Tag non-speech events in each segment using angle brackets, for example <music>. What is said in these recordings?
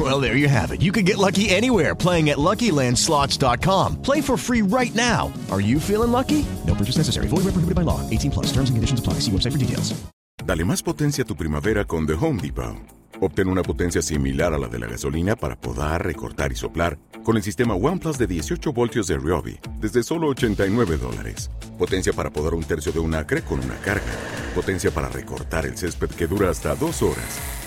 Well, there you have it. You can get lucky anywhere playing at LuckyLandSlots.com. Play for free right now. Are you feeling lucky? No purchase necessary. Void where prohibited by law. 18 plus. Terms and conditions apply. See website for details. Dale más potencia a tu primavera con The Home Depot. Obtén una potencia similar a la de la gasolina para podar, recortar y soplar con el sistema OnePlus de 18 voltios de Ryobi desde solo 89 dólares. Potencia para podar un tercio de un acre con una carga. Potencia para recortar el césped que dura hasta dos horas.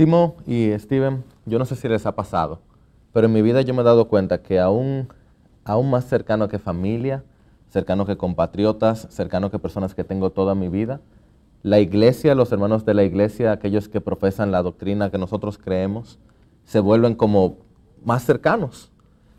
Timo y Steven, yo no sé si les ha pasado, pero en mi vida yo me he dado cuenta que aún, aún más cercano que familia, cercano que compatriotas, cercano que personas que tengo toda mi vida, la iglesia, los hermanos de la iglesia, aquellos que profesan la doctrina que nosotros creemos, se vuelven como más cercanos.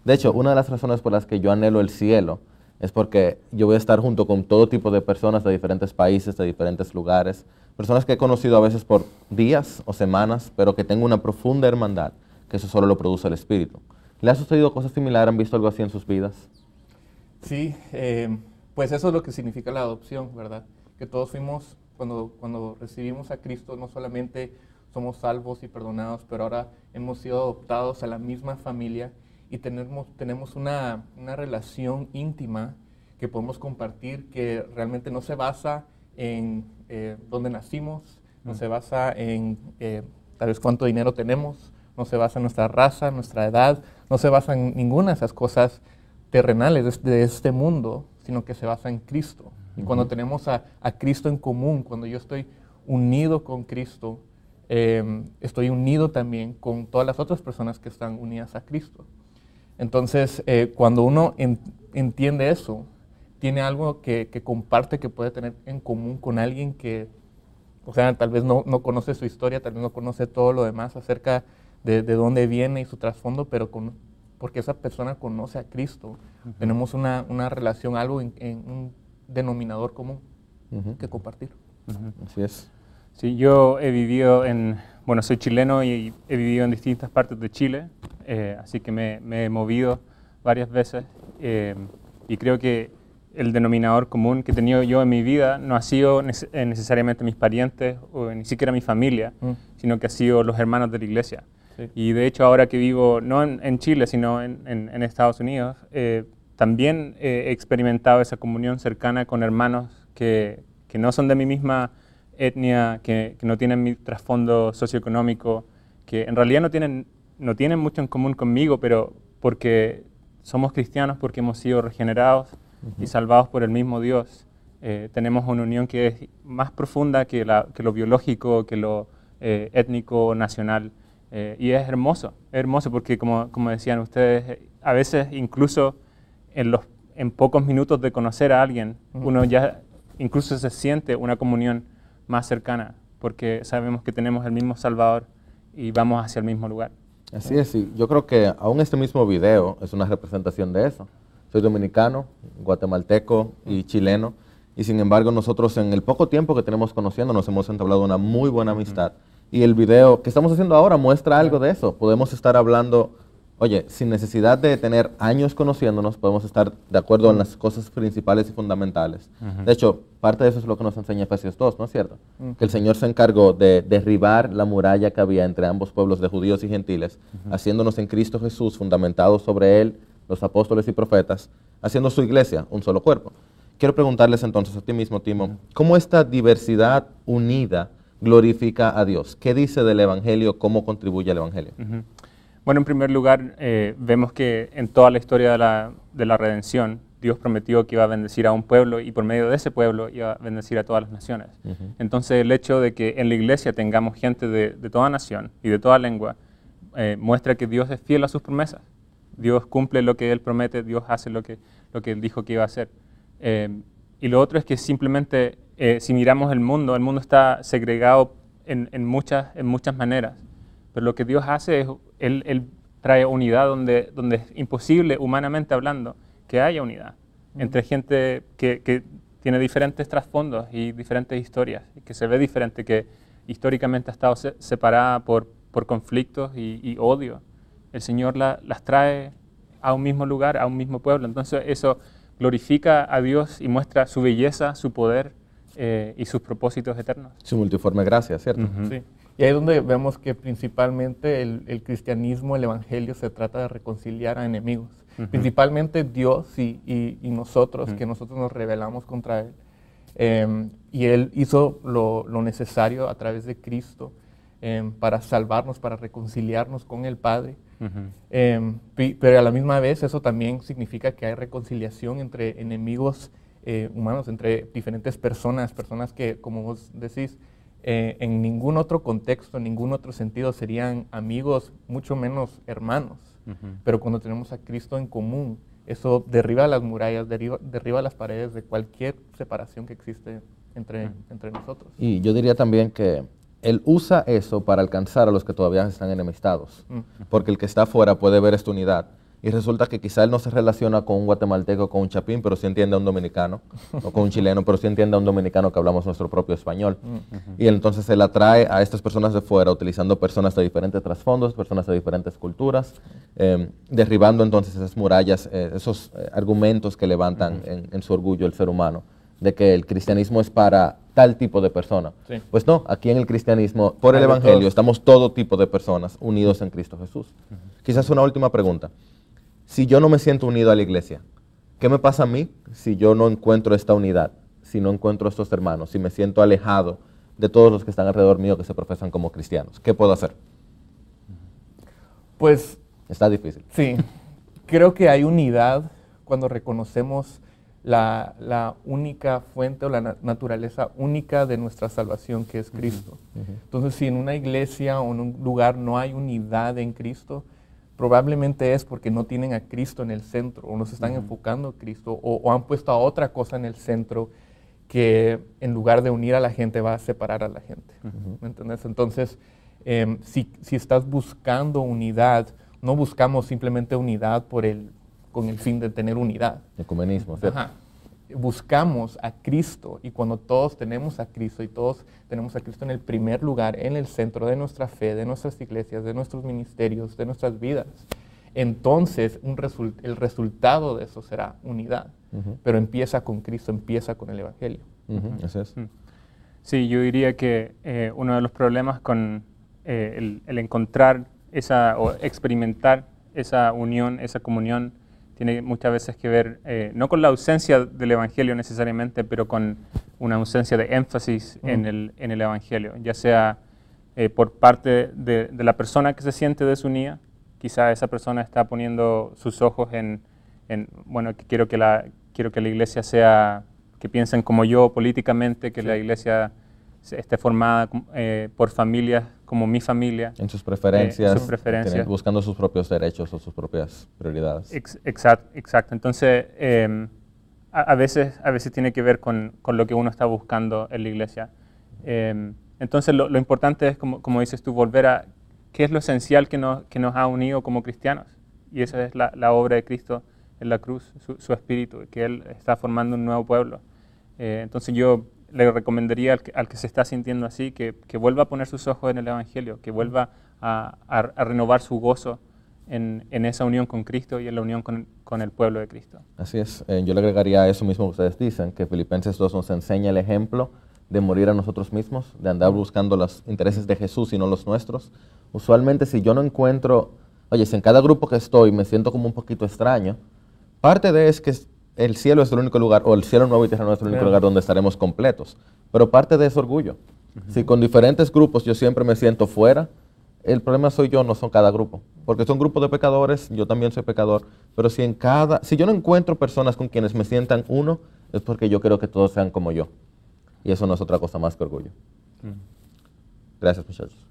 De hecho, una de las razones por las que yo anhelo el cielo es porque yo voy a estar junto con todo tipo de personas de diferentes países, de diferentes lugares, personas que he conocido a veces por días o semanas, pero que tengo una profunda hermandad, que eso solo lo produce el Espíritu. ¿Le ha sucedido cosas similares? ¿Han visto algo así en sus vidas? Sí, eh, pues eso es lo que significa la adopción, ¿verdad? Que todos fuimos, cuando, cuando recibimos a Cristo, no solamente somos salvos y perdonados, pero ahora hemos sido adoptados a la misma familia y tenemos, tenemos una, una relación íntima que podemos compartir que realmente no se basa en eh, dónde nacimos, no se basa en eh, tal vez cuánto dinero tenemos, no se basa en nuestra raza, nuestra edad, no se basa en ninguna de esas cosas terrenales de, este mundo, sino que se basa en Cristo. Y cuando tenemos a, a Cristo en común, cuando yo estoy unido con Cristo, eh, estoy unido también con todas las otras personas que están unidas a Cristo. Entonces, eh, cuando uno en- entiende eso, tiene algo que, que comparte, que puede tener en común con alguien que, o sea, tal vez no, no conoce su historia, tal vez no conoce todo lo demás acerca de, de dónde viene y su trasfondo, pero con- porque esa persona conoce a Cristo, tenemos una, una relación, algo en, en un denominador común Ujú. que compartir. Así es. Sí, yo he vivido en, bueno, soy chileno y he vivido en distintas partes de Chile, eh, así que me, me he movido varias veces eh, y creo que el denominador común que he tenido yo en mi vida no ha sido eh, necesariamente mis parientes o ni siquiera mi familia, Mm. sino que ha sido los hermanos de la iglesia. Sí. Y de hecho ahora que vivo no en, en Chile, sino en, en- en Estados Unidos, eh, también eh, he experimentado esa comunión cercana con hermanos que, que no son de mi misma etnia, que, que no tienen mi trasfondo socioeconómico, que en realidad no tienen, no tienen mucho en común conmigo, pero porque somos cristianos, porque hemos sido regenerados y salvados por el mismo Dios, eh, tenemos una unión que es más profunda que, la- que lo biológico, que lo eh, étnico, nacional. Eh, y es hermoso, es hermoso porque como, como decían ustedes, eh, a veces incluso en, los, en pocos minutos de conocer a alguien, Ujú. uno ya incluso se siente una comunión más cercana, porque sabemos que tenemos el mismo Salvador y vamos hacia el mismo lugar. Así es, sí. Yo creo que aún este mismo video es una representación de eso. Soy dominicano, guatemalteco y chileno, y sin embargo nosotros en el poco tiempo que tenemos conociéndonos hemos entablado una muy buena amistad. Y el video que estamos haciendo ahora muestra algo de eso. Podemos estar hablando, oye, sin necesidad de tener años conociéndonos, podemos estar de acuerdo en las cosas principales y fundamentales. De hecho, parte de eso es lo que nos enseña Efesios 2, ¿no es cierto? Que el Señor se encargó de derribar la muralla que había entre ambos pueblos de judíos y gentiles, haciéndonos en Cristo Jesús, fundamentados sobre Él, los apóstoles y profetas, haciendo su iglesia un solo cuerpo. Quiero preguntarles entonces a ti mismo, Timo, ¿cómo esta diversidad unida glorifica a Dios? ¿Qué dice del Evangelio? ¿Cómo contribuye al Evangelio? Bueno, en primer lugar, eh, vemos que en toda la historia de la, de la redención, Dios prometió que iba a bendecir a un pueblo y por medio de ese pueblo iba a bendecir a todas las naciones. Entonces el hecho de que en la iglesia tengamos gente de, toda nación y de toda lengua eh, muestra que Dios es fiel a sus promesas. Dios cumple lo que Él promete, Dios hace lo que, lo que Él dijo que iba a hacer. Eh, y lo otro es que simplemente eh, si miramos el mundo, el mundo está segregado en, en, muchas, en muchas maneras. Pero lo que Dios hace es, Él, él trae unidad donde, donde es imposible, humanamente hablando, que haya unidad entre gente que, que, tiene diferentes trasfondos y diferentes historias, y que se ve diferente, que históricamente ha estado separada por, por conflictos y, odio. El Señor las trae a un mismo lugar, a un mismo pueblo. Entonces eso glorifica a Dios y muestra su belleza, su poder eh, y sus propósitos eternos. Su multiforme gracia, ¿cierto? Sí. Y ahí es donde vemos que principalmente el, el, cristianismo, el evangelio, se trata de reconciliar a enemigos. Principalmente Dios y, y, nosotros, que nosotros nos rebelamos contra Él. Em, y Él hizo lo, lo, necesario a través de Cristo em, para salvarnos, para reconciliarnos con el Padre. Em, pero a la misma vez eso también significa que hay reconciliación entre enemigos eh, humanos, entre diferentes personas, personas que, como vos decís, eh, en ningún otro contexto, en ningún otro sentido serían amigos, mucho menos hermanos. Pero cuando tenemos a Cristo en común, eso derriba las murallas, derriba, derriba las paredes de cualquier separación que existe entre, entre nosotros. Y yo diría también que Él usa eso para alcanzar a los que todavía están enemistados, porque el que está afuera puede ver esta unidad. Y resulta que quizá él no se relaciona con un guatemalteco, con un chapín, pero sí entiende a un dominicano, o con un <laughs> chileno, pero sí entiende a un dominicano que hablamos nuestro propio español. Y entonces él atrae a estas personas de fuera, utilizando personas de diferentes trasfondos, personas de diferentes culturas, em, derribando entonces esas murallas, eh, esos eh, argumentos que levantan en, su orgullo el ser humano, de que el cristianismo es para tal tipo de persona. Pues no, aquí en el cristianismo, por el Evangelio, estamos todo tipo de personas unidos en Cristo Jesús. Quizás una última pregunta si yo no me siento unido a la iglesia? ¿Qué me pasa a mí si yo no encuentro esta unidad? Si no encuentro estos hermanos, si me siento alejado de todos los que están alrededor mío que se profesan como cristianos. ¿Qué puedo hacer? Pues... Está difícil. Sí. Creo que hay unidad cuando reconocemos la, única fuente o la naturaleza única de nuestra salvación, que es Cristo. Entonces, si en una iglesia o en un lugar no hay unidad en Cristo, probablemente es porque no tienen a Cristo en el centro o no se están enfocando a Cristo o, han puesto a otra cosa en el centro que en lugar de unir a la gente va a separar a la gente. ¿Me entiendes? Entonces, em, si, si, estás buscando unidad, no buscamos simplemente unidad por el, con el fin de tener unidad. Ecumenismo, ¿cierto? buscamos a Cristo y cuando todos tenemos a Cristo y todos tenemos a Cristo en el primer lugar, en el centro de nuestra fe, de nuestras iglesias, de nuestros ministerios, de nuestras vidas, entonces un el resultado de eso será unidad. Pero empieza con Cristo, empieza con el Evangelio. es. Mm. Sí, yo diría que eh, uno de los problemas con eh, el, el encontrar esa o experimentar esa unión, esa comunión tiene muchas veces que ver, eh, no con la ausencia del Evangelio necesariamente, pero con una ausencia de énfasis en, el, en, el, Evangelio, ya sea eh, por parte de, la persona que se siente desunida, quizá esa persona está poniendo sus ojos en, en, bueno, que quiero que, la, quiero que la iglesia sea, que piensen como yo políticamente, que la iglesia esté formada eh, por familias como mi familia. En sus preferencias, buscando sus propios derechos o sus propias prioridades. exacto, exacto. Entonces, em, a, veces, a veces tiene que ver con, con, lo que uno está buscando en la iglesia. Em, entonces, lo, importante es, como, como, dices tú, volver a qué es lo esencial que nos, que nos ha unido como cristianos. Y esa es la, la obra de Cristo en la cruz, su, su, espíritu, que Él está formando un nuevo pueblo. Eh, entonces, yo le recomendaría al que, se está sintiendo así que, vuelva a poner sus ojos en el Evangelio, que vuelva a, renovar su gozo en, esa unión con Cristo y en la unión con, el pueblo de Cristo. Así es. Eh, yo le agregaría eso mismo que ustedes dicen, que Filipenses 2 nos enseña el ejemplo de morir a nosotros mismos, de andar buscando los intereses de Jesús y no los nuestros. Usualmente si yo no encuentro, oye, si en cada grupo que estoy me siento como un poquito extraño, parte de es que el cielo es el único lugar, o el cielo nuevo y tierra nueva es el único lugar donde estaremos completos. Pero parte de ese orgullo. Si con diferentes grupos yo siempre me siento fuera, El problema soy yo, no son cada grupo. Porque son grupos de pecadores, yo también soy pecador. Pero si en cada, si yo no encuentro personas con quienes me sientan uno, es porque yo quiero que todos sean como yo. Y eso no es otra cosa más que orgullo. Gracias, muchachos.